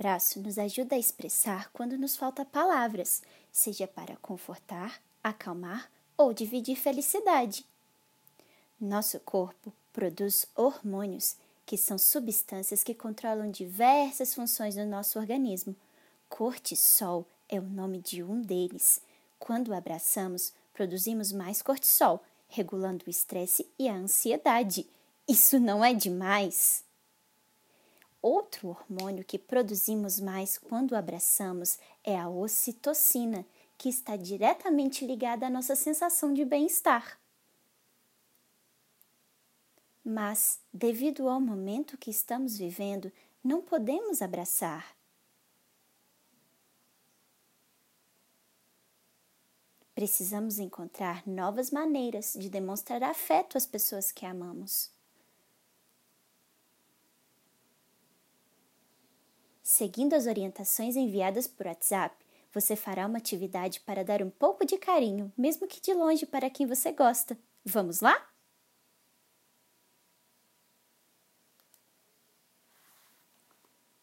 abraço nos ajuda a expressar quando nos falta palavras, seja para confortar, acalmar ou dividir felicidade. Nosso corpo produz hormônios, que são substâncias que controlam diversas funções do nosso organismo. Cortisol é o nome de um deles. Quando abraçamos, produzimos mais cortisol, regulando o estresse e a ansiedade. Isso não é demais? Outro hormônio que produzimos mais quando abraçamos é a ocitocina, que está diretamente ligada à nossa sensação de bem-estar. Mas, devido ao momento que estamos vivendo, não podemos abraçar. Precisamos encontrar novas maneiras de demonstrar afeto às pessoas que amamos. Seguindo as orientações enviadas por WhatsApp, você fará uma atividade para dar um pouco de carinho, mesmo que de longe, para quem você gosta. Vamos lá?